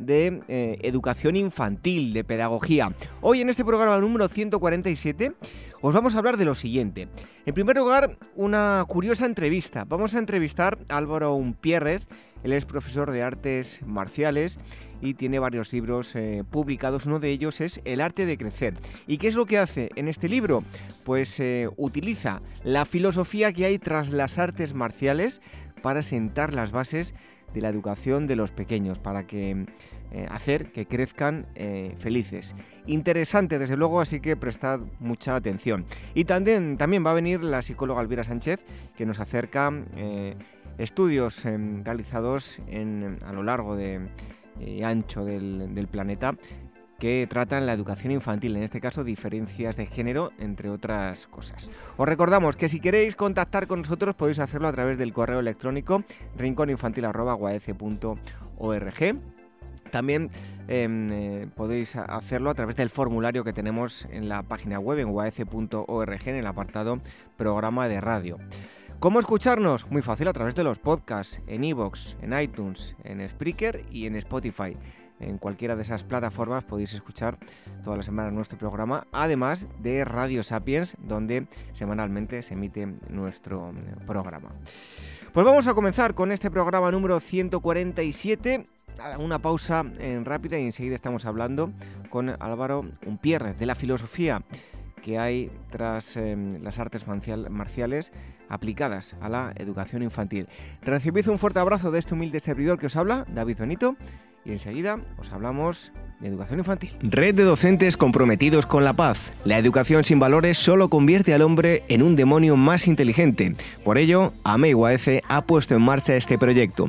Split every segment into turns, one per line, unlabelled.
de eh, educación infantil, de pedagogía. Hoy en este programa número 147 os vamos a hablar de lo siguiente. En primer lugar, una curiosa entrevista. Vamos a entrevistar a Álvaro Unpierrez, él es profesor de artes marciales y tiene varios libros eh, publicados. Uno de ellos es El arte de crecer. ¿Y qué es lo que hace en este libro? Pues eh, utiliza la filosofía que hay tras las artes marciales para sentar las bases de la educación de los pequeños, para que eh, hacer que crezcan eh, felices. Interesante, desde luego, así que prestad mucha atención. Y también, también va a venir la psicóloga Elvira Sánchez, que nos acerca eh, estudios realizados en, a lo largo de ancho del, del planeta que tratan la educación infantil, en este caso diferencias de género, entre otras cosas. Os recordamos que si queréis contactar con nosotros podéis hacerlo a través del correo electrónico rinconinfantil.org. También em, eh, podéis hacerlo a través del formulario que tenemos en la página web en uac.org en el apartado programa de radio. ¿Cómo escucharnos? Muy fácil a través de los podcasts, en iVoox, en iTunes, en Spreaker y en Spotify. En cualquiera de esas plataformas podéis escuchar toda la semana nuestro programa, además de Radio Sapiens, donde semanalmente se emite nuestro mm, programa. Pues vamos a comenzar con este programa número 147. Una pausa en rápida y enseguida estamos hablando con Álvaro Unpierre de la filosofía que hay tras em, las artes marciales aplicadas a la educación infantil. Recibid un fuerte abrazo de este humilde servidor que os habla, David Benito y enseguida os hablamos de educación infantil. Red de docentes comprometidos con la paz. La educación sin valores solo convierte al hombre en un demonio más inteligente. Por ello, AMEIUAF ha puesto en marcha este proyecto.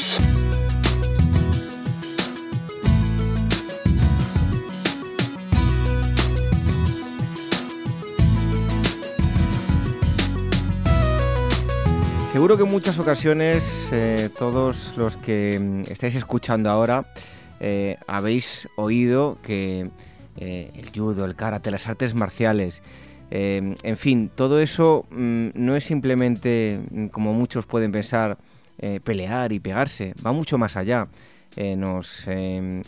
Seguro que en muchas ocasiones eh, todos los que mm, estáis escuchando ahora eh, habéis oído que eh, el judo, el karate, las artes marciales, en fin, todo eso mm, no es simplemente, mm, como muchos pueden pensar, pelear y pegarse, va mucho más allá. Nos eh,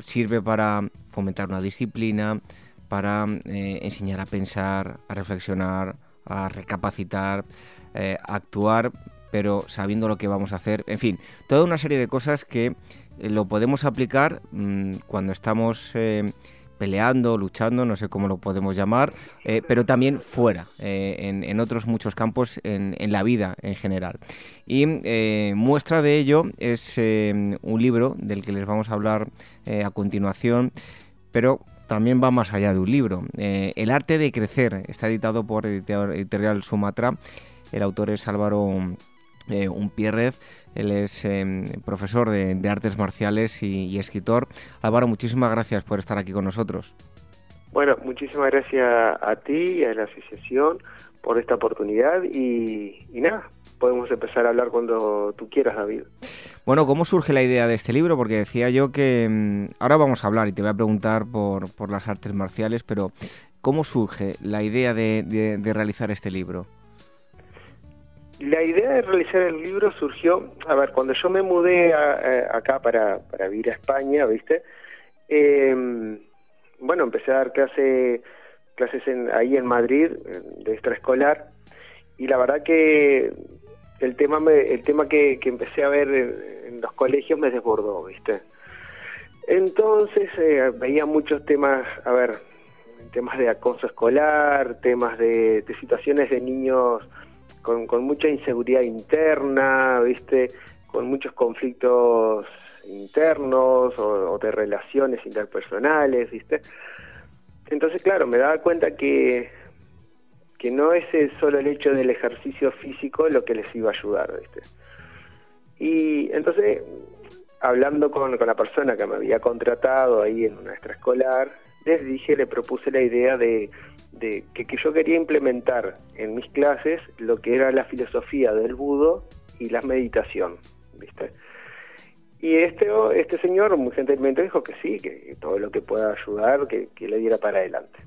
sirve para fomentar una disciplina, para enseñar a pensar, a reflexionar, a recapacitar, a actuar, pero sabiendo lo que vamos a hacer. En fin, toda una serie de cosas que lo podemos aplicar mm, cuando estamos peleando, luchando, no sé cómo lo podemos llamar, eh, pero también fuera, eh, en, otros muchos campos en, la vida en general. Y eh, muestra de ello es un libro del que les vamos a hablar a continuación, pero también va más allá de un libro. El arte de crecer está editado por Editorial Sumatra. El autor es Álvaro Unpierrez. Él es em, profesor de, artes marciales y, escritor. Álvaro, muchísimas gracias por estar aquí con nosotros.
Bueno, muchísimas gracias a ti y a la asociación por esta oportunidad y, nada, podemos empezar a hablar cuando tú quieras, David.
Bueno, ¿cómo surge la idea de este libro? Porque decía yo que em, ahora vamos a hablar y te voy a preguntar por, por las artes marciales, pero ¿cómo surge la idea de realizar este libro?
La idea de realizar el libro surgió, a ver, cuando yo me mudé acá para, para vivir a España, ¿viste? Eh, bueno, empecé a dar clase, clases en, ahí en Madrid, de extraescolar, y la verdad que el tema me, el tema que, empecé a ver en, los colegios me desbordó, ¿viste? Entonces eh, veía muchos temas, a ver, temas de acoso escolar, temas de, situaciones de niños con, mucha inseguridad interna, ¿viste? Con muchos conflictos internos o, de relaciones interpersonales, ¿viste? Entonces, claro, me daba cuenta que, que no es solo el hecho del ejercicio físico lo que les iba a ayudar, ¿viste? Y entonces, hablando con, con la persona que me había contratado ahí en una extraescolar, les dije, le propuse la idea de, de que, que, yo quería implementar en mis clases lo que era la filosofía del budo y la meditación, ¿viste? Y este, este señor muy gentilmente dijo que sí, que todo lo que pueda ayudar, que, le diera para adelante.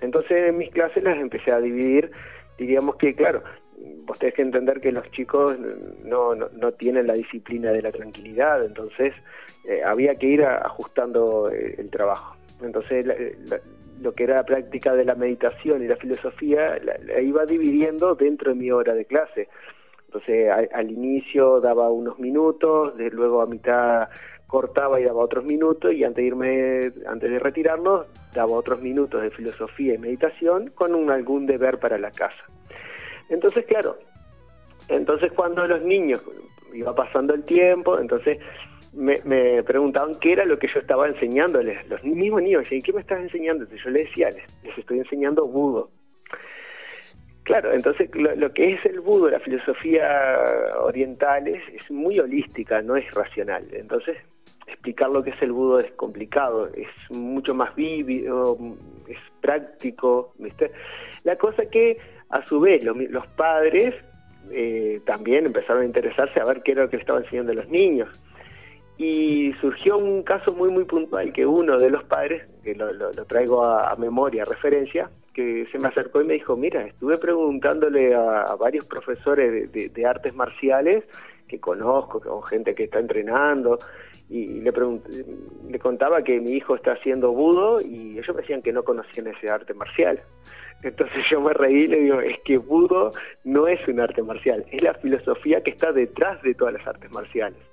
Entonces en mis clases las empecé a dividir, diríamos que claro, vos tenés que entender que los chicos no, no, tienen la disciplina de la tranquilidad, entonces eh, había que ir ajustando el, trabajo. Entonces lo que era la práctica de la meditación y la filosofía la iba dividiendo dentro de mi hora de clase. Entonces al, inicio daba unos minutos, de, luego a mitad cortaba y daba otros minutos y antes de irme, antes de retirarnos, daba otros minutos de filosofía y meditación con un, algún deber para la casa. Entonces, claro, entonces cuando los niños iba pasando el tiempo, entonces me, me, preguntaban qué era lo que yo estaba enseñándoles. Los mismos niños decían, ¿qué me estás enseñando? Entonces yo les decía, les, estoy enseñando budo. Claro, entonces lo, que es el budo, la filosofía oriental, es, muy holística, no es racional. Entonces, explicar lo que es el budo es complicado, es mucho más vívido, es práctico. La cosa que, a su vez, los padres eh, también empezaron a interesarse a ver qué era lo que le estaban enseñando a los niños y surgió un caso muy muy puntual que uno de los padres, que lo, traigo a, memoria, a referencia, que se me acercó y me dijo, mira, estuve preguntándole a, varios profesores de, artes marciales que conozco, con gente que está entrenando, y le, le contaba que mi hijo está haciendo budo y ellos me decían que no conocían ese arte marcial. Entonces yo me reí y le digo, es que budo no es un arte marcial, es la filosofía que está detrás de todas las artes marciales.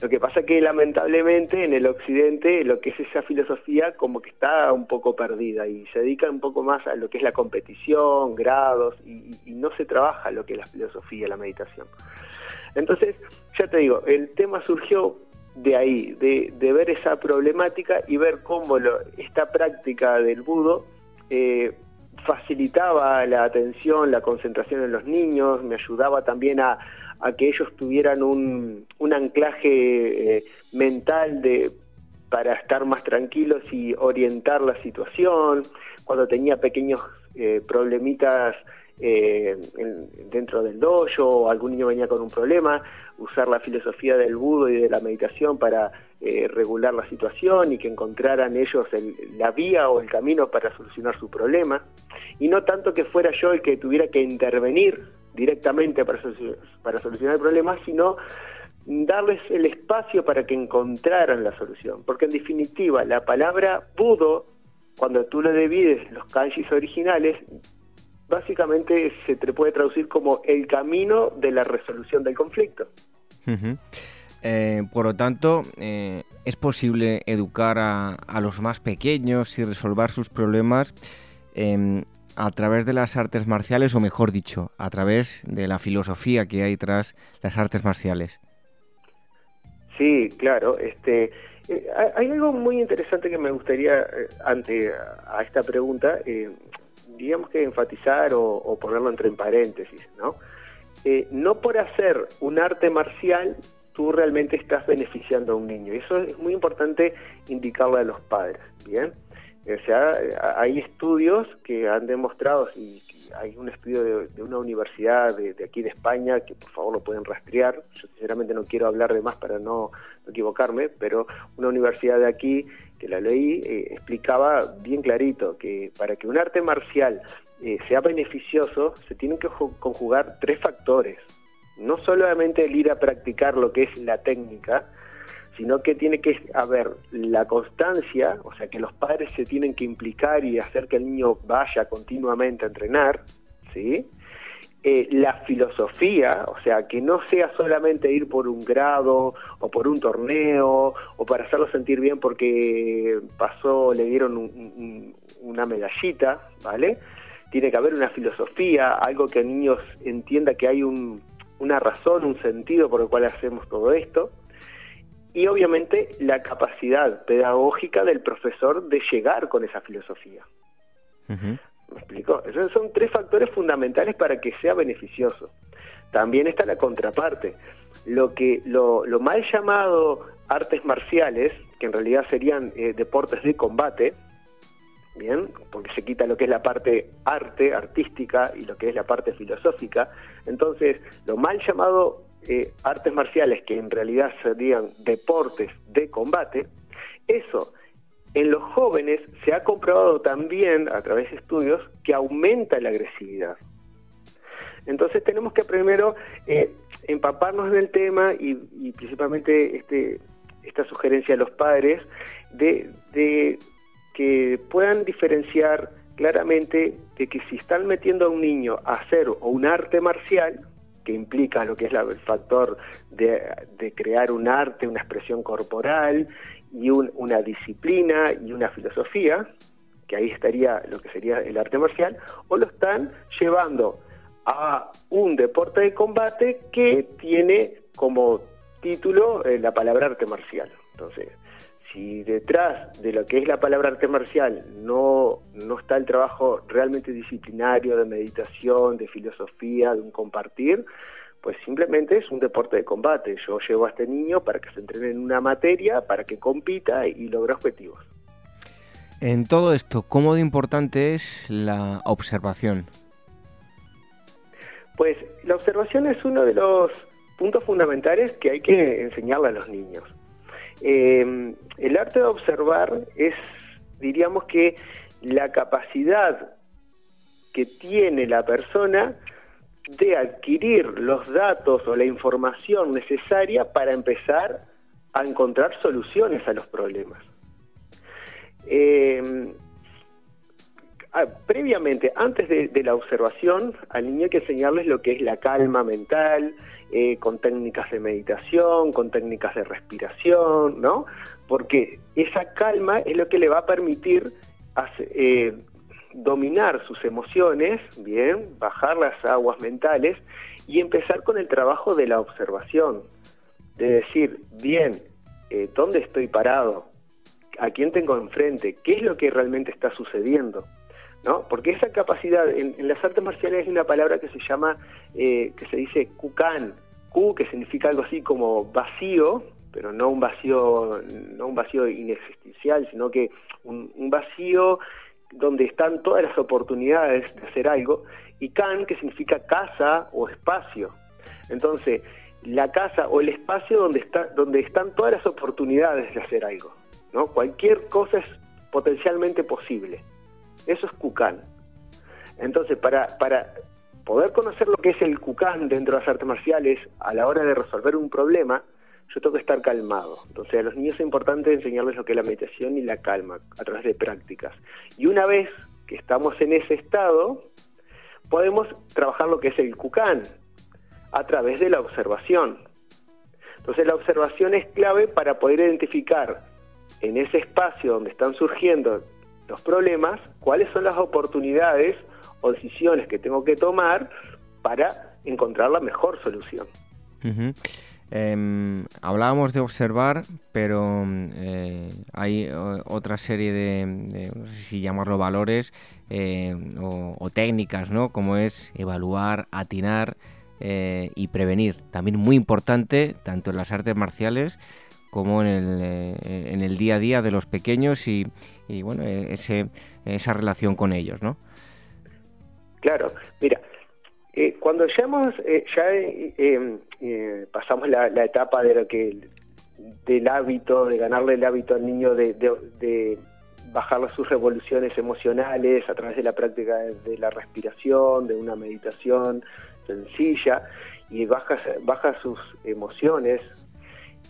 Lo que pasa que lamentablemente en el occidente lo que es esa filosofía como que está un poco perdida y se dedica un poco más a lo que es la competición, grados y, no se trabaja lo que es la filosofía, la meditación. Entonces, ya te digo, el tema surgió de ahí, de, ver esa problemática y ver cómo esta práctica del budo eh, facilitaba la atención, la concentración en los niños, me ayudaba también a, que ellos tuvieran un, un anclaje eh, mental de, para estar más tranquilos y orientar la situación, cuando tenía pequeños eh, problemitas eh, dentro del dojo o algún niño venía con un problema, usar la filosofía del budo y de la meditación para regular la situación y que encontraran ellos la vía o el camino para solucionar su problema, y no tanto que fuera yo el que tuviera que intervenir directamente para, para solucionar el problema, sino darles el espacio para que encontraran la solución. Porque en definitiva, la palabra budo, cuando tú le divides los kanjis originales, básicamente se te puede traducir como el camino de la resolución del conflicto.
Eh, por lo tanto, eh, es posible educar a, a, los más pequeños y resolver sus problemas eh, a través de las artes marciales, o mejor dicho, a través de la filosofía que hay tras las artes marciales.
Sí, claro. Este, eh, hay algo muy interesante que me gustaría, eh, ante a esta pregunta, eh, digamos que enfatizar o, ponerlo entre paréntesis, ¿no? no por hacer un arte marcial tú realmente estás beneficiando a un niño. Eso es muy importante indicarle a los padres, ¿bien? O sea, hay estudios que han demostrado, y hay un estudio de, una universidad de, aquí de España, que por favor lo pueden rastrear, yo sinceramente no quiero hablar de más para no, equivocarme, pero una universidad de aquí, que la leí, eh, explicaba bien clarito que para que un arte marcial eh, sea beneficioso, se tienen que conjugar tres factores. no solamente el ir a practicar lo que es la técnica, sino que tiene que haber la constancia, o sea, que los padres se tienen que implicar y hacer que el niño vaya continuamente a entrenar, ¿sí? Eh, la filosofía, o sea, que no sea solamente ir por un grado o por un torneo o para hacerlo sentir bien porque pasó, le dieron una medallita, ¿vale? Tiene que haber una filosofía, algo que el niño entienda que hay una razón, un sentido por el cual hacemos todo esto y obviamente la capacidad pedagógica del profesor de llegar con esa filosofía. ¿Me explico? Esos son tres factores fundamentales para que sea beneficioso. También está la contraparte. Lo que lo, mal llamado artes marciales, que en realidad serían eh, deportes de combate, bien, porque se quita lo que es la parte arte, artística y lo que es la parte filosófica. Entonces, lo mal llamado eh, artes marciales, que en realidad serían deportes de combate, eso en los jóvenes se ha comprobado también a través de estudios que aumenta la agresividad. Entonces tenemos que primero eh, empaparnos en el tema y, principalmente este, esta sugerencia a los padres de, de que puedan diferenciar claramente de que si están metiendo a un niño a hacer o un arte marcial, que implica lo que es el factor de, crear un arte, una expresión corporal y una disciplina y una filosofía, que ahí estaría lo que sería el arte marcial, o lo están llevando a un deporte de combate que tiene como título eh, la palabra arte marcial. Entonces, si detrás de lo que es la palabra arte marcial no, no está el trabajo realmente disciplinario, de meditación, de filosofía, de un compartir, pues simplemente es un deporte de combate. Yo llevo a este niño para que se entrene en una materia, para que compita y logre objetivos.
En todo esto, ¿cómo de importante es la observación?
Pues la observación es uno de los puntos fundamentales que hay que enseñarle a los niños. Eh, el arte de observar es, diríamos que, la capacidad que tiene la persona de adquirir los datos o la información necesaria para empezar a encontrar soluciones a los problemas. Eh, previamente, antes de, la observación, al niño hay que enseñarles lo que es la calma mental, eh, con técnicas de meditación, con técnicas de respiración, ¿no? Porque esa calma es lo que le va a permitir eh, dominar sus emociones, bien, bajar las aguas mentales y empezar con el trabajo de la observación, de decir, bien, eh, ¿dónde estoy parado? ¿A quién tengo enfrente? ¿Qué es lo que realmente está sucediendo? ¿No? Porque esa capacidad, en, las artes marciales hay una palabra que se llama, eh, que se dice kukan, ku que significa algo así como vacío, pero no un vacío, no un vacío inexistencial, sino que un, vacío donde están todas las oportunidades de hacer algo, y kan que significa casa o espacio. Entonces, la casa o el espacio donde está, donde están todas las oportunidades de hacer algo, ¿no? Cualquier cosa es potencialmente posible. Eso es Kukan. Entonces, para, para poder conocer lo que es el Kukan dentro de las artes marciales a la hora de resolver un problema, yo tengo que estar calmado. Entonces, a los niños es importante enseñarles lo que es la meditación y la calma a través de prácticas. Y una vez que estamos en ese estado, podemos trabajar lo que es el Kukan a través de la observación. Entonces, la observación es clave para poder identificar en ese espacio donde están surgiendo los problemas, cuáles son las oportunidades o decisiones que tengo que tomar para encontrar la mejor solución.
Em, hablábamos de observar, pero eh, hay otra serie de, no sé si llamarlo valores eh, o, técnicas, ¿no? Como es evaluar, atinar eh, y prevenir. También muy importante, tanto en las artes marciales como en el, en el día a día de los pequeños y, y bueno, ese, esa relación con ellos, ¿no?
Claro, mira, eh, cuando ya hemos, eh, ya eh, pasamos la, etapa de lo que del hábito, de ganarle el hábito al niño de, de, bajar sus revoluciones emocionales a través de la práctica de, la respiración, de una meditación sencilla, y baja, baja sus emociones,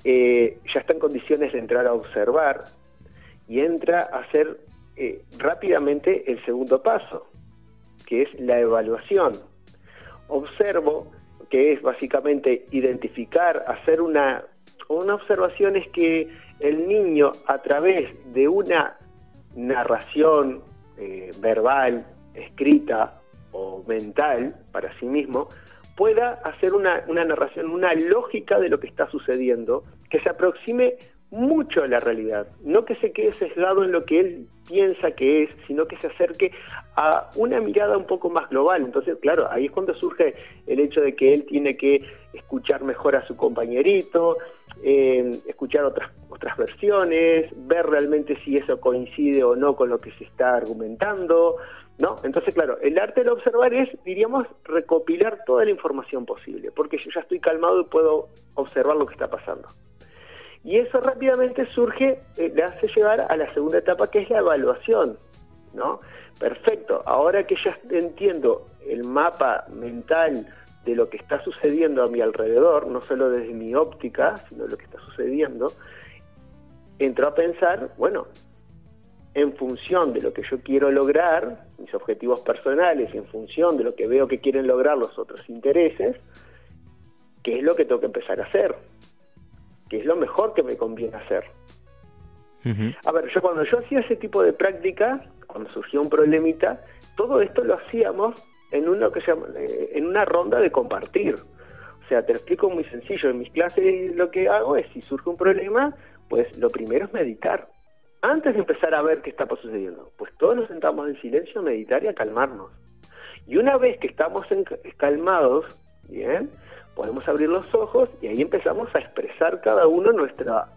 eh, ya está en condiciones de entrar a observar y entra a hacer eh, rápidamente el segundo paso, que es la evaluación. Observo, que es básicamente identificar, hacer una, una observación es que el niño a través de una narración eh, verbal, escrita o mental para sí mismo, pueda hacer una, una narración, una lógica de lo que está sucediendo, que se aproxime mucho a la realidad, no que se quede sesgado en lo que él piensa que es, sino que se acerque a una mirada un poco más global. Entonces, claro, ahí es cuando surge el hecho de que él tiene que escuchar mejor a su compañerito, eh, escuchar otras, otras versiones, ver realmente si eso coincide o no con lo que se está argumentando, ¿no? Entonces, claro, el arte de observar es, diríamos, recopilar toda la información posible, porque yo ya estoy calmado y puedo observar lo que está pasando. Y eso rápidamente surge, eh, le hace llevar a la segunda etapa, que es la evaluación, ¿no? Perfecto, ahora que ya entiendo el mapa mental de lo que está sucediendo a mi alrededor, no solo desde mi óptica, sino lo que está sucediendo, entro a pensar, bueno, en función de lo que yo quiero lograr, mis objetivos personales, y en función de lo que veo que quieren lograr los otros intereses, ¿qué es lo que tengo que empezar a hacer? ¿Qué es lo mejor que me conviene hacer? A ver, yo cuando yo hacía ese tipo de práctica, cuando surgió un problemita, todo esto lo hacíamos en una, que se llama, eh, en una ronda de compartir. O sea, te lo explico muy sencillo. En mis clases lo que hago es, si surge un problema, pues lo primero es meditar antes de empezar a ver qué está sucediendo, pues todos nos sentamos en silencio a meditar y a calmarnos. Y una vez que estamos calmados, bien, podemos abrir los ojos y ahí empezamos a expresar cada uno nuestra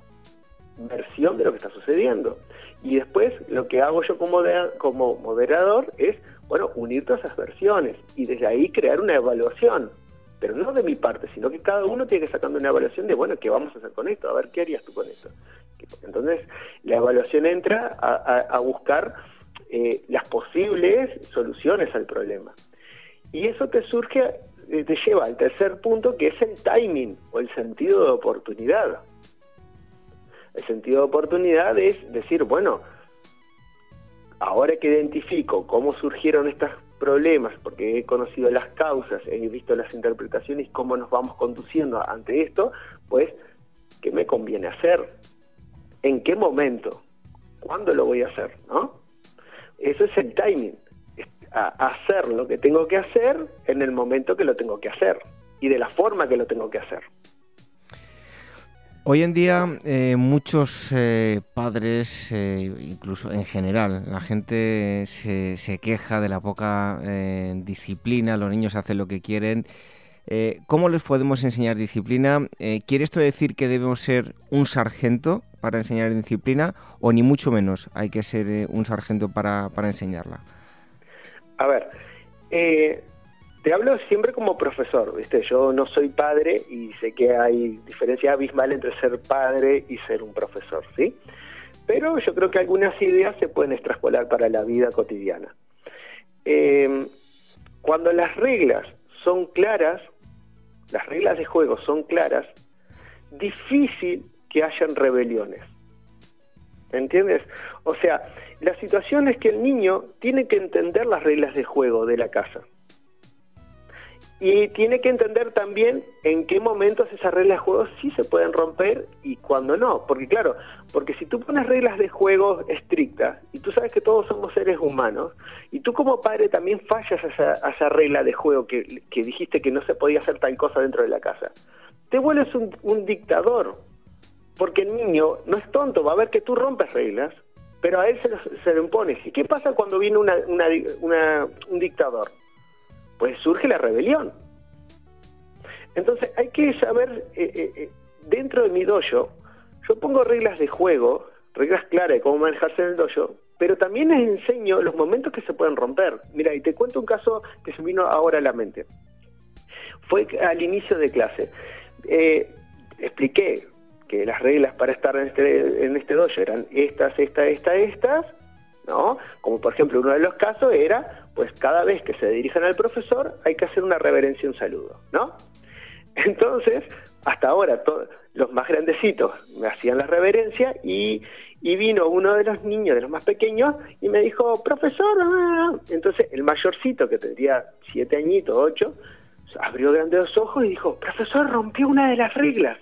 versión de lo que está sucediendo. Y después lo que hago yo como, como moderador es, bueno, unir todas esas versiones y desde ahí crear una evaluación. Pero no de mi parte, sino que cada uno tiene que sacando una evaluación de, bueno, ¿qué vamos a hacer con esto? A ver, ¿qué harías tú con esto? Entonces, la evaluación entra a, buscar eh, las posibles soluciones al problema. Y eso te surge, eh, te lleva al tercer punto, que es el timing o el sentido de oportunidad. El sentido de oportunidad es decir, bueno, ahora que identifico cómo surgieron estos problemas, porque he conocido las causas, he visto las interpretaciones cómo nos vamos conduciendo ante esto, pues, ¿qué me conviene hacer? en qué momento, cuándo lo voy a hacer, ¿no? Eso es el timing, hacer lo que tengo que hacer en el momento que lo tengo que hacer y de la forma que lo tengo que hacer.
Hoy en día eh, muchos eh, padres, eh, incluso en general, la gente se, queja de la poca disciplina, los niños hacen lo que quieren. ¿Cómo les podemos enseñar disciplina? ¿Quiere esto decir que debemos ser un sargento para enseñar disciplina o ni mucho menos hay que ser un sargento para, enseñarla?
A ver, te hablo siempre como profesor, ¿viste? Yo no soy padre y sé que hay diferencia abismal entre ser padre y ser un profesor, ¿sí? Pero yo creo que algunas ideas se pueden extrapolar para la vida cotidiana. Eh, cuando las reglas son claras, las reglas de juego son claras, difícil que hayan rebeliones. ¿Entiendes? O sea, la situación es que el niño tiene que entender las reglas de juego de la casa. Y tiene que entender también en qué momentos esas reglas de juego sí se pueden romper y cuándo no. Porque claro, porque si tú pones reglas de juego estrictas y tú sabes que todos somos seres humanos y tú como padre también fallas a esa, regla de juego que, dijiste que no se podía hacer tal cosa dentro de la casa, te vuelves un dictador porque el niño no es tonto, va a ver que tú rompes reglas, pero a él se lo, se impones. ¿Y qué pasa cuando viene un dictador? Pues surge la rebelión. Entonces hay que saber, eh, eh, eh, dentro de mi dojo, yo pongo reglas de juego, reglas claras de cómo manejarse en el dojo, pero también les enseño los momentos que se pueden romper. Mira, y te cuento un caso que se vino ahora a la mente. Fue al inicio de clase. expliqué que las reglas para estar en este, en este dojo eran estas, estas, estas, estas, ¿no? Como por ejemplo uno de los casos era, pues cada vez que se dirijan al profesor hay que hacer una reverencia un saludo, ¿no? Entonces, hasta ahora, los más grandecitos me hacían la reverencia y, y, vino uno de los niños, de los más pequeños, y me dijo, profesor, ah". entonces el mayorcito, que tendría siete añitos, ocho, abrió grandes los ojos y dijo, profesor, rompió una de las reglas,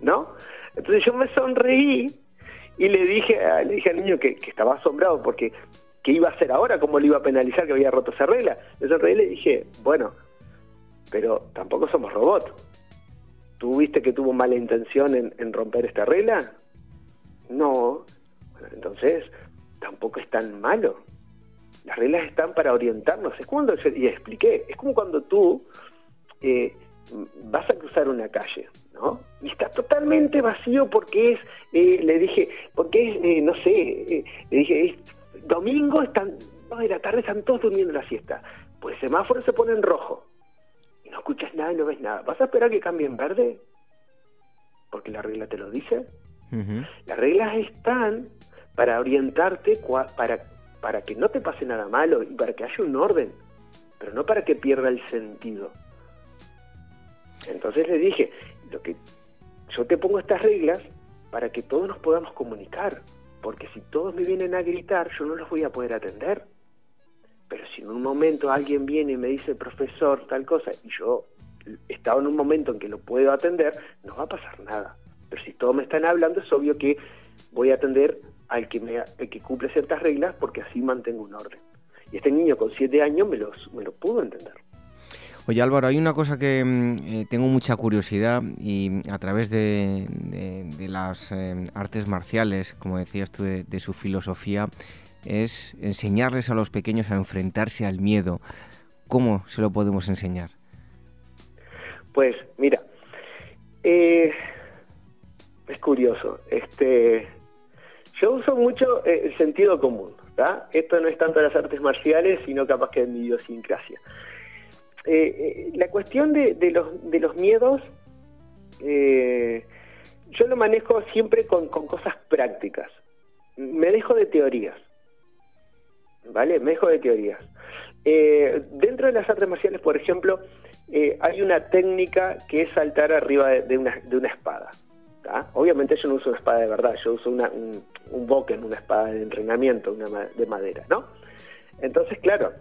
¿no? Entonces yo me sonreí y le dije, le dije al niño que, estaba asombrado porque ¿qué iba a hacer ahora? ¿Cómo le iba a penalizar que había roto esa regla? Me sonreí y le dije, bueno, pero tampoco somos robots. ¿Tú viste que tuvo mala intención en, romper esta regla? No. entonces, tampoco es tan malo. Las reglas están para orientarnos. Es cuando, y expliqué, es como cuando tú eh, vas a cruzar una calle, ¿no? Y está totalmente vacío porque es, eh, le dije, porque es, eh, no sé, le dije, es domingo, están, no, de la tarde están todos durmiendo la siesta. Pues el semáforo se pone en rojo y no escuchas nada y no ves nada. ¿Vas a esperar que cambie en verde? Porque la regla te lo dice. Las reglas están para orientarte, para, para que no te pase nada malo y para que haya un orden, pero no para que pierda el sentido. Entonces le dije, lo que yo te pongo estas reglas para que todos nos podamos comunicar, porque si todos me vienen a gritar, yo no los voy a poder atender. Pero si en un momento alguien viene y me dice, profesor, tal cosa, y yo estaba en un momento en que lo puedo atender, no va a pasar nada. Pero si todos me están hablando, es obvio que voy a atender al que, me, cumple ciertas reglas porque así mantengo un orden. Y este niño con siete años me, los, me lo pudo entender.
Oye Álvaro, hay una cosa que mm, eh, tengo mucha curiosidad y a través de, las eh, artes marciales, como decías tú, de, su filosofía, es enseñarles a los pequeños a enfrentarse al miedo. ¿Cómo se lo podemos enseñar?
Pues mira, eh, es curioso. Este, yo uso mucho el sentido común. Esto no es tanto las artes marciales, sino capaz que en mi idiosincrasia. Eh, eh, la cuestión de, los, miedos, eh, yo lo manejo siempre con, cosas prácticas. Me dejo de teorías. ¿Vale? Me dejo de teorías. dentro de las artes marciales, por ejemplo, hay una técnica que es saltar arriba de, una, de una espada. Obviamente yo no uso una espada de verdad, yo uso una, un, un boken, una espada de entrenamiento, una de madera, ¿no? Entonces, claro,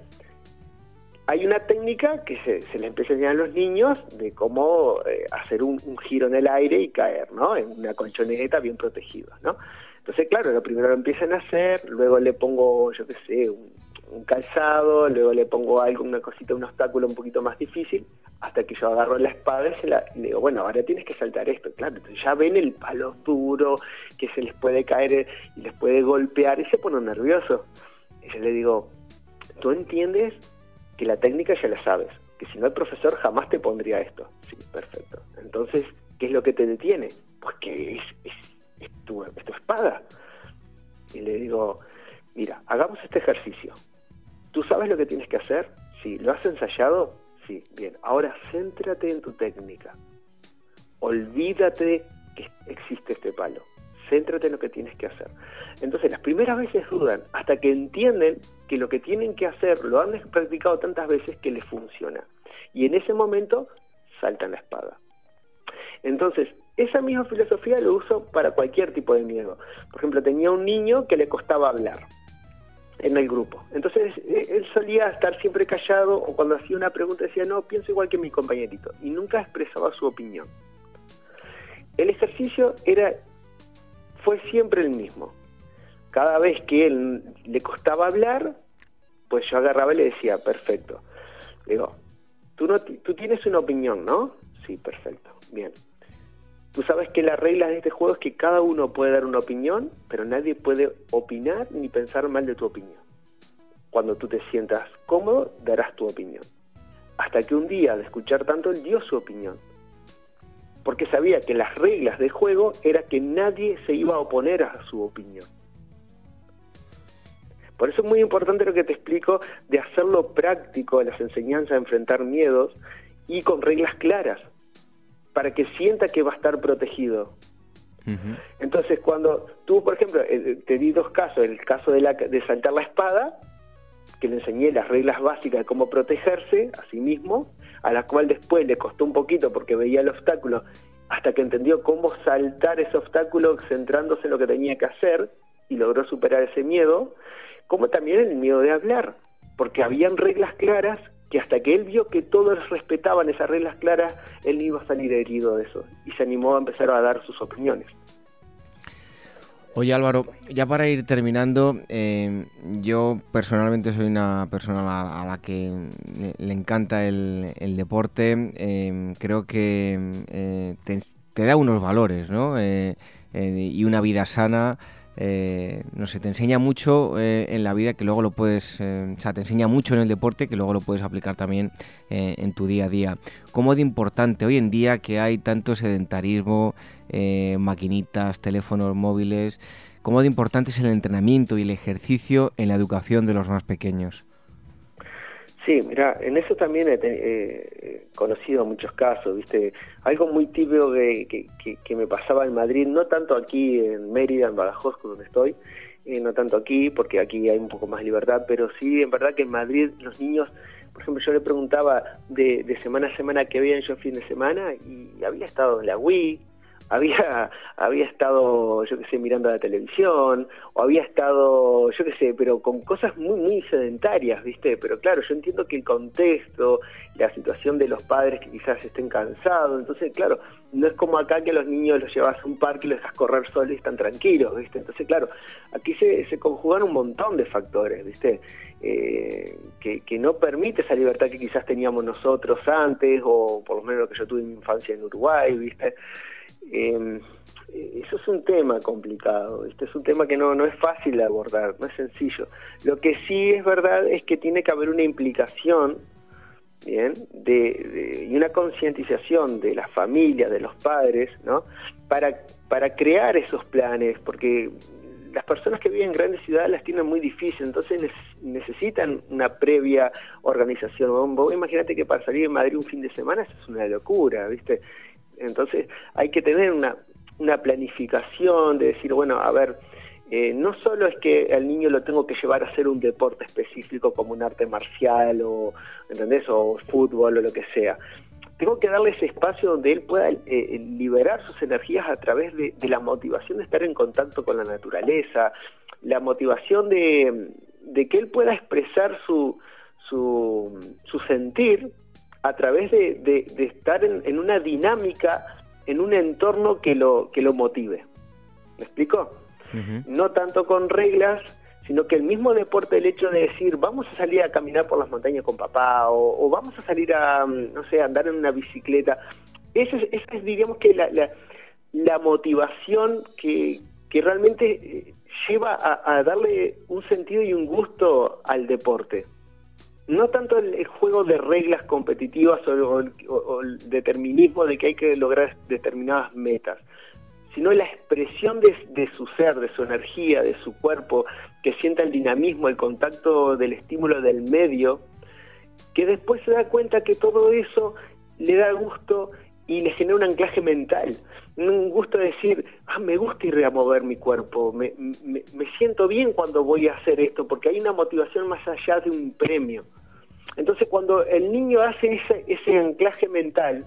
hay una técnica que se, le empieza a enseñar a los niños de cómo eh, hacer un, giro en el aire y caer, ¿no? En una colchoneta bien protegida, ¿no? Entonces, claro, lo primero lo empiezan a hacer, luego le pongo, yo qué sé, un, calzado, luego le pongo algo, una cosita, un obstáculo un poquito más difícil, hasta que yo agarro la espada y, se la, le digo, bueno, ahora tienes que saltar esto, claro, entonces ya ven el palo duro que se les puede caer y les puede golpear y se ponen nerviosos. Y yo le digo, ¿tú entiendes que la técnica ya la sabes, que si no el profesor jamás te pondría esto. Sí, perfecto. Entonces, ¿qué es lo que te detiene? Pues que es, es, tu, espada. Y le digo, mira, hagamos este ejercicio. ¿Tú sabes lo que tienes que hacer? Sí. ¿Lo has ensayado? Sí. Bien. Ahora céntrate en tu técnica. Olvídate que existe este palo. Céntrate en lo que tienes que hacer. Entonces las primeras veces dudan hasta que entienden que lo que tienen que hacer lo han practicado tantas veces que les funciona. Y en ese momento saltan la espada. Entonces, esa misma filosofía lo uso para cualquier tipo de miedo. Por ejemplo, tenía un niño que le costaba hablar en el grupo. Entonces, e, él solía estar siempre callado o cuando hacía una pregunta decía, no, pienso igual que mi compañerito. Y nunca expresaba su opinión. El ejercicio era fue siempre el mismo. Cada vez que él le costaba hablar, pues yo agarraba y le decía, perfecto. digo, tú, no, tú tienes una opinión, ¿no? Sí, perfecto, bien. Tú sabes que la regla de este juego es que cada uno puede dar una opinión, pero nadie puede opinar ni pensar mal de tu opinión. Cuando tú te sientas cómodo, darás tu opinión. Hasta que un día, de escuchar tanto, él dio su opinión porque sabía que las reglas del juego era que nadie se iba a oponer a su opinión. Por eso es muy importante lo que te explico de hacerlo práctico las enseñanzas, de enfrentar miedos y con reglas claras, para que sienta que va a estar protegido. Entonces, cuando tú, por ejemplo, eh, te di dos casos, el caso de, la, de saltar la espada, que le enseñé las reglas básicas de cómo protegerse a sí mismo, a la cual después le costó un poquito porque veía el obstáculo, hasta que entendió cómo saltar ese obstáculo centrándose en lo que tenía que hacer y logró superar ese miedo, como también el miedo de hablar, porque habían reglas claras que hasta que él vio que todos respetaban esas reglas claras, él iba a salir herido de eso y se animó a empezar a dar sus opiniones.
Oye Álvaro, ya para ir terminando, eh, yo personalmente soy una persona a la, que le, encanta el, deporte, eh, creo que eh, te, da unos valores ¿no? y una vida sana. no sé, te enseña mucho en la vida que luego lo puedes, o sea, te enseña mucho en el deporte que luego lo puedes aplicar también en tu día a día. ¿Cómo de importante hoy en día que hay tanto sedentarismo, eh, maquinitas, teléfonos móviles. ¿Cómo de importante es el entrenamiento y el ejercicio en la educación de los más pequeños?
Sí, mira, en eso también he conocido muchos casos, ¿viste? Algo muy típico que, que, me pasaba en Madrid, no tanto aquí en Mérida, en Badajoz, donde estoy, eh, no tanto aquí, porque aquí hay un poco más libertad, pero sí, en verdad que en Madrid los niños, por ejemplo, yo le preguntaba de, de semana a semana qué habían yo fin de semana y había estado en la Wii, había había estado yo qué sé mirando la televisión o había estado yo qué sé pero con cosas muy muy sedentarias viste pero claro yo entiendo que el contexto la situación de los padres que quizás estén cansados entonces claro no es como acá que los niños los llevas a un parque y los dejas correr solos y están tranquilos viste entonces claro aquí se, se conjugan un montón de factores viste eh, que, que no permite esa libertad que quizás teníamos nosotros antes o por lo menos lo que yo tuve en mi infancia en Uruguay viste eh, eso es un tema complicado, este es un tema que no, no es fácil de abordar, no es sencillo. Lo que sí es verdad es que tiene que haber una implicación bien de, y una concientización de las familias, de los padres, ¿no? Para, para crear esos planes, porque las personas que viven en grandes ciudades las tienen muy difícil, entonces necesitan una previa organización. Imagínate que para salir en Madrid un fin de semana eso es una locura, ¿viste? Entonces hay que tener una, planificación de decir, bueno, a ver, eh, no solo es que al niño lo tengo que llevar a hacer un deporte específico como un arte marcial o, ¿entendés? O fútbol o lo que sea. Tengo que darle ese espacio donde él pueda eh, eh, liberar sus energías a través de, la motivación de estar en contacto con la naturaleza, la motivación de, que él pueda expresar su, su, su sentir a través de, estar en, una dinámica, en un entorno que lo, que lo motive. ¿Me explico? No tanto con reglas, sino que el mismo deporte, el hecho de decir, vamos a salir a caminar por las montañas con papá, o, vamos a salir a, mm, no sé, andar en una bicicleta, esa es, esa es diríamos que la, la, motivación que, que realmente eh, lleva a, a darle un sentido y un gusto al deporte no tanto el, juego de reglas competitivas o, el determinismo de que hay que lograr determinadas metas, sino la expresión de, su ser, de su energía, de su cuerpo, que sienta el dinamismo, el contacto del estímulo del medio, que después se da cuenta que todo eso le da gusto y le genera un anclaje mental, un gusto de decir, ah, me gusta ir a mover mi cuerpo, me, me, siento bien cuando voy a hacer esto, porque hay una motivación más allá de un premio. Entonces, cuando el niño hace ese, ese anclaje mental,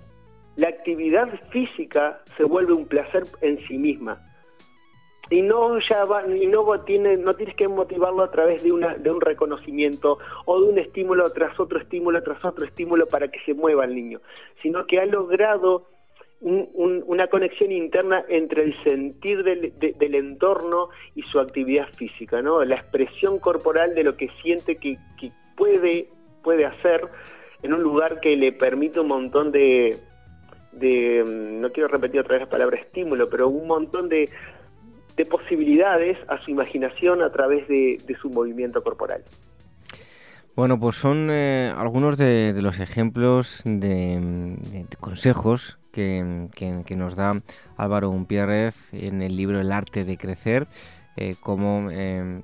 la actividad física se vuelve un placer en sí misma y no ya va, no tiene, no tienes que motivarlo a través de una de un reconocimiento o de un estímulo tras otro estímulo tras otro estímulo para que se mueva el niño, sino que ha logrado una conexión interna entre el sentir del, del, entorno y su actividad física, ¿no? La expresión corporal de lo que siente que, que puede puede hacer en un lugar que le permite un montón de, de no quiero repetir otra vez la palabra estímulo, pero un montón de, de posibilidades a su imaginación a través de, su movimiento corporal.
Bueno, pues son eh, algunos de, los ejemplos de, consejos que, que, nos da Álvaro Unpierrez en el libro El arte de crecer, eh, cómo eh,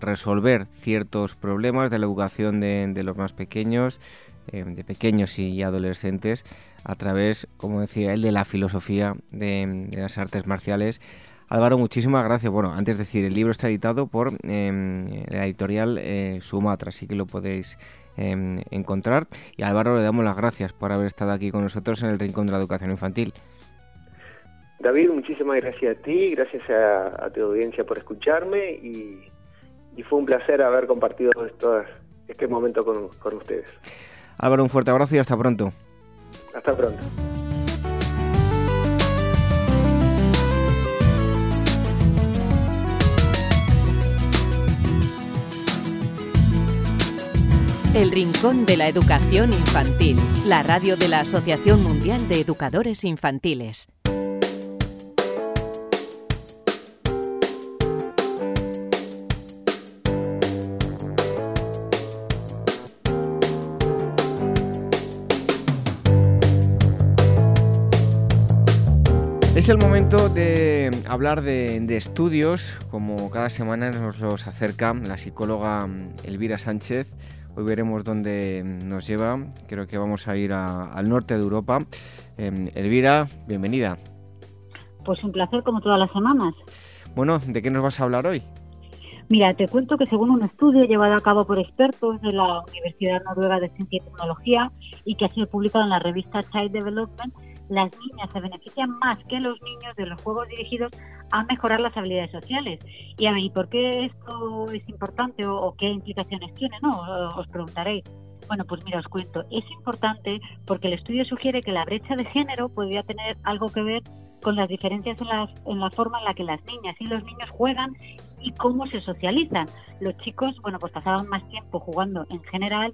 resolver ciertos problemas de la educación de, los más pequeños, de pequeños y adolescentes, a través, como decía él, de la filosofía de, las artes marciales Álvaro, muchísimas gracias. Bueno, antes de decir, el libro está editado por em, la editorial eh, Sumatra, así que lo podéis em, encontrar. Y Álvaro le damos las gracias por haber estado aquí con nosotros en el Rincón de la Educación Infantil.
David, muchísimas gracias a ti, gracias a, tu audiencia por escucharme y, fue un placer haber compartido este momento con, con ustedes.
Álvaro, un fuerte abrazo y hasta pronto.
Hasta pronto.
El Rincón de la Educación Infantil, la radio de la Asociación Mundial de Educadores Infantiles.
Es el momento de hablar de, estudios, como cada semana nos los acerca la psicóloga Elvira Sánchez. Hoy veremos dónde nos lleva. Creo que vamos a ir al norte de Europa. Em, Elvira, bienvenida.
Pues un placer como todas las semanas.
Bueno, ¿de qué nos vas a hablar hoy?
Mira, te cuento que según un estudio llevado a cabo por expertos de la Universidad Noruega de Ciencia y Tecnología y que ha sido publicado en la revista Child Development, las niñas se benefician más que los niños de los juegos dirigidos a mejorar las habilidades sociales. Y a ver, ¿y por qué esto es importante o, qué implicaciones tiene? No, os preguntaréis. Bueno, pues mira, os cuento. Es importante porque el estudio sugiere que la brecha de género podría tener algo que ver con las diferencias en, en la forma en la que las niñas y los niños juegan y cómo se socializan. Los chicos, bueno, pues pasaban más tiempo jugando en general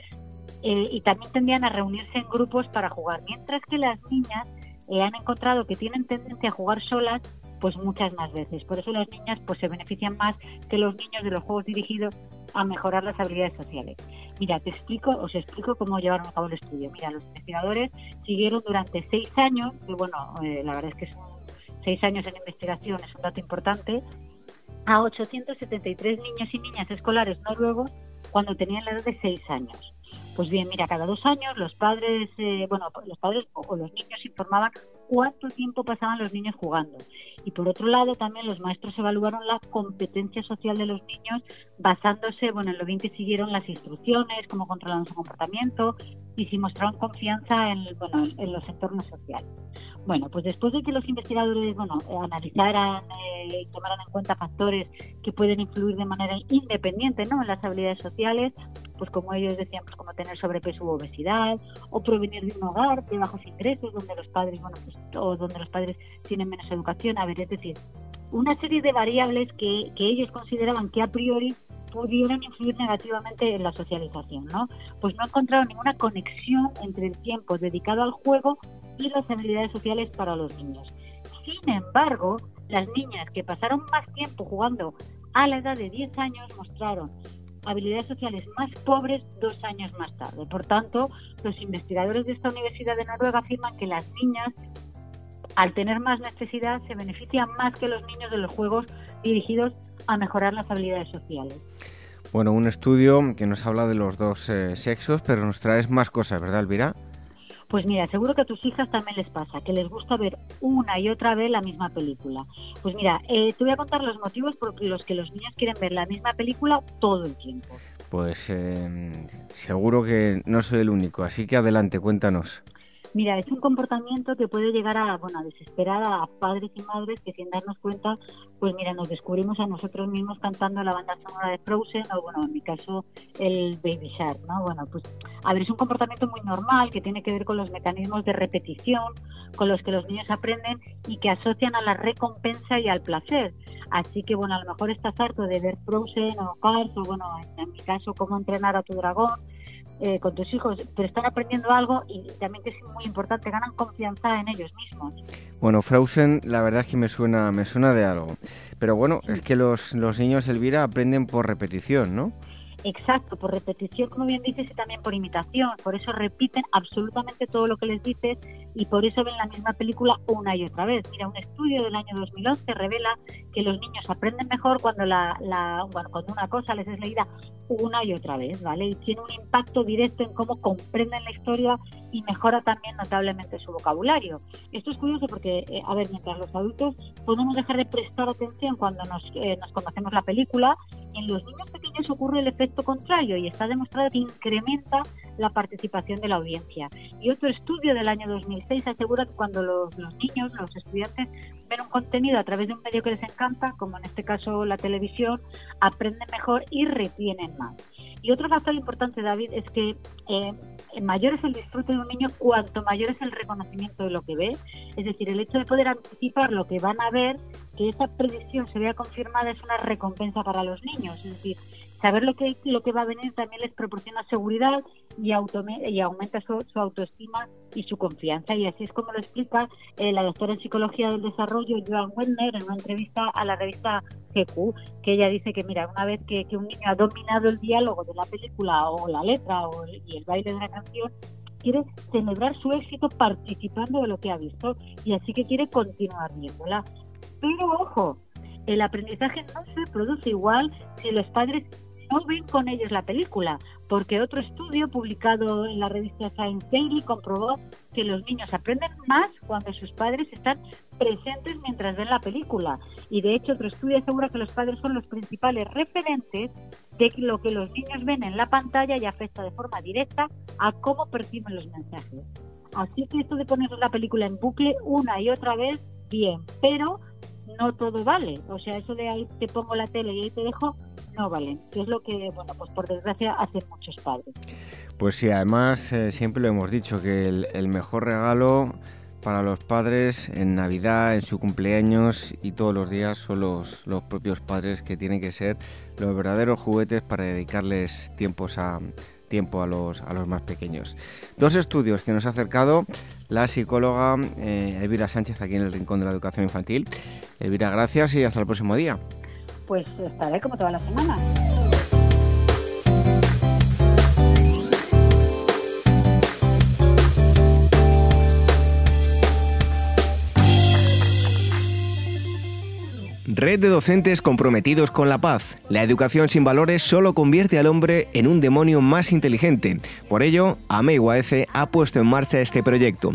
eh, y también tendían a reunirse en grupos para jugar, mientras que las niñas eh, han encontrado que tienen tendencia a jugar solas pues muchas más veces. Por eso las niñas pues se benefician más que los niños de los juegos dirigidos a mejorar las habilidades sociales. Mira, te explico, os explico cómo llevaron a cabo el estudio. Mira, los investigadores siguieron durante seis años, y bueno, eh, la verdad es que son seis años en investigación, es un dato importante, a 873 niños y niñas escolares noruegos cuando tenían la edad de seis años. Pues bien, mira, cada dos años los padres, eh, bueno, los padres o los niños informaban cuánto tiempo pasaban los niños jugando. Y por otro lado, también los maestros evaluaron la competencia social de los niños basándose, bueno, en lo bien que siguieron las instrucciones, cómo controlaron su comportamiento y si mostraron confianza en, bueno, en los entornos sociales. Bueno, pues después de que los investigadores bueno, analizaran eh, y tomaran en cuenta factores que pueden influir de manera independiente ¿no? en las habilidades sociales, pues como ellos decían, pues como tener sobrepeso u obesidad, o provenir de un hogar de bajos ingresos donde los padres, bueno, pues, o donde los padres tienen menos educación, a ver, es decir, una serie de variables que, ellos consideraban que a priori pudieran influir negativamente en la socialización, ¿no? Pues no encontraron ninguna conexión entre el tiempo dedicado al juego y las habilidades sociales para los niños. Sin embargo, las niñas que pasaron más tiempo jugando a la edad de 10 años mostraron habilidades sociales más pobres dos años más tarde. Por tanto, los investigadores de esta Universidad de Noruega afirman que las niñas, al tener más necesidad, se benefician más que los niños de los juegos dirigidos a mejorar las habilidades sociales.
Bueno, un estudio que nos habla de los dos eh, sexos, pero nos traes más cosas, ¿verdad, Elvira?
Pues mira, seguro que a tus hijas también les pasa, que les gusta ver una y otra vez la misma película. Pues mira, eh, te voy a contar los motivos por los que los niños quieren ver la misma película todo el tiempo.
Pues eh, seguro que no soy el único, así que adelante, cuéntanos.
Mira, es un comportamiento que puede llegar a, bueno, a desesperar a padres y madres que sin darnos cuenta, pues mira, nos descubrimos a nosotros mismos cantando la banda sonora de Frozen o, bueno, en mi caso, el Baby Shark, ¿no? Bueno, pues, a ver, es un comportamiento muy normal que tiene que ver con los mecanismos de repetición con los que los niños aprenden y que asocian a la recompensa y al placer. Así que, bueno, a lo mejor estás harto de ver Frozen o Cars o, bueno, en mi caso, cómo entrenar a tu dragón eh, con tus hijos, pero están aprendiendo algo y también que es muy importante, ganan confianza en ellos mismos.
Bueno, Frozen, la verdad es que me suena, me suena de algo. Pero bueno, es que los, los niños, Elvira, aprenden por repetición, ¿no?
Exacto, por repetición, como bien dices, y también por imitación. Por eso repiten absolutamente todo lo que les dices y por eso ven la misma película una y otra vez. Mira, un estudio del año 2011 revela que los niños aprenden mejor cuando, la, cuando una cosa les es leída una y otra vez, ¿vale? Y tiene un impacto directo en cómo comprenden la historia y mejora también notablemente su vocabulario. Esto es curioso porque, eh, a ver, mientras los adultos podemos dejar de prestar atención cuando nos, eh, conocemos la película, en los niños pequeños ocurre el efecto contrario y está demostrado que incrementa la participación de la audiencia. Y otro estudio del año 2006 asegura que cuando los niños, los estudiantes, un contenido a través de un medio que les encanta, como en este caso la televisión, aprenden mejor y retienen más. Y otro factor importante, David, es que eh, mayor es el disfrute de un niño cuanto mayor es el reconocimiento de lo que ve. Es decir, el hecho de poder anticipar lo que van a ver, que esa predicción se vea confirmada, es una recompensa para los niños. Es decir, saber lo que, lo que va a venir también les proporciona seguridad y, y aumenta su, autoestima y su confianza. Y así es como lo explica eh, la doctora en Psicología del Desarrollo, Joan Wendner, en una entrevista a la revista GQ, que ella dice que, mira, una vez que, un niño ha dominado el diálogo de la película o la letra o y el baile de una canción, quiere celebrar su éxito participando de lo que ha visto y así que quiere continuar viéndola. Pero ojo, el aprendizaje no se produce igual si los padres no ven con ellos la película, porque otro estudio publicado en la revista Science Daily comprobó que los niños aprenden más cuando sus padres están presentes mientras ven la película. Y de hecho otro estudio asegura que los padres son los principales referentes de lo que los niños ven en la pantalla y afecta de forma directa a cómo perciben los mensajes. Así que esto de poner la película en bucle una y otra vez, bien, pero no todo vale. O sea, eso de ahí te pongo la tele y ahí te dejo, no vale. Que es lo que, bueno, pues por desgracia hacen muchos padres.
Pues sí, además eh, siempre lo hemos dicho, que el, mejor regalo para los padres en Navidad, en su cumpleaños y todos los días son los, los propios padres que tienen que ser los verdaderos juguetes para dedicarles tiempos a, tiempo a los, a los más pequeños. Dos estudios que nos ha acercado la psicóloga eh, Elvira Sánchez aquí en el Rincón de la Educación Infantil. Elvira, gracias y hasta el próximo día.
Pues estaré como toda la semana.
Red de docentes comprometidos con la paz. La educación sin valores solo convierte al hombre en un demonio más inteligente. Por ello, AMEIUAECE ha puesto en marcha este proyecto.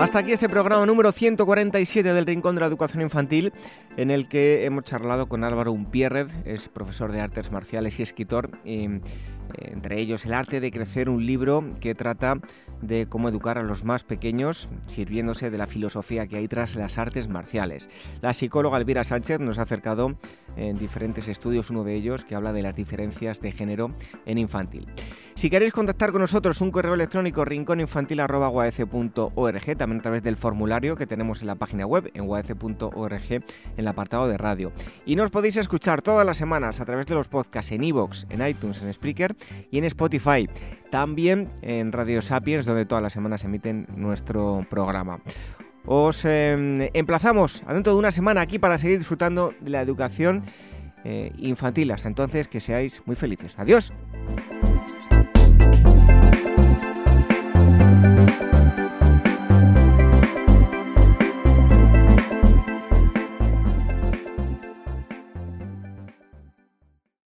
Hasta aquí este programa número 147 del Rincón de la Educación Infantil, en el que hemos charlado con Álvaro Umpierrez, es profesor de artes marciales y escritor, entre ellos El arte de crecer, un libro que trata de cómo educar a los más pequeños, sirviéndose de la filosofía que hay tras las artes marciales. La psicóloga Elvira Sánchez nos ha acercado en diferentes estudios, uno de ellos que habla de las diferencias de género en infantil. Si queréis contactar con nosotros, un correo electrónico rincóninfantil.org, también a través del formulario que tenemos en la página web, en uac.org, en el apartado de radio. Y nos podéis escuchar todas las semanas a través de los podcasts en iVoox, en iTunes, en Spreaker y en Spotify. También en Radio Sapiens, donde todas las semanas emiten nuestro programa. Os em, emplazamos dentro de una semana aquí para seguir disfrutando de la educación eh, infantil. Hasta entonces, que seáis muy felices. Adiós.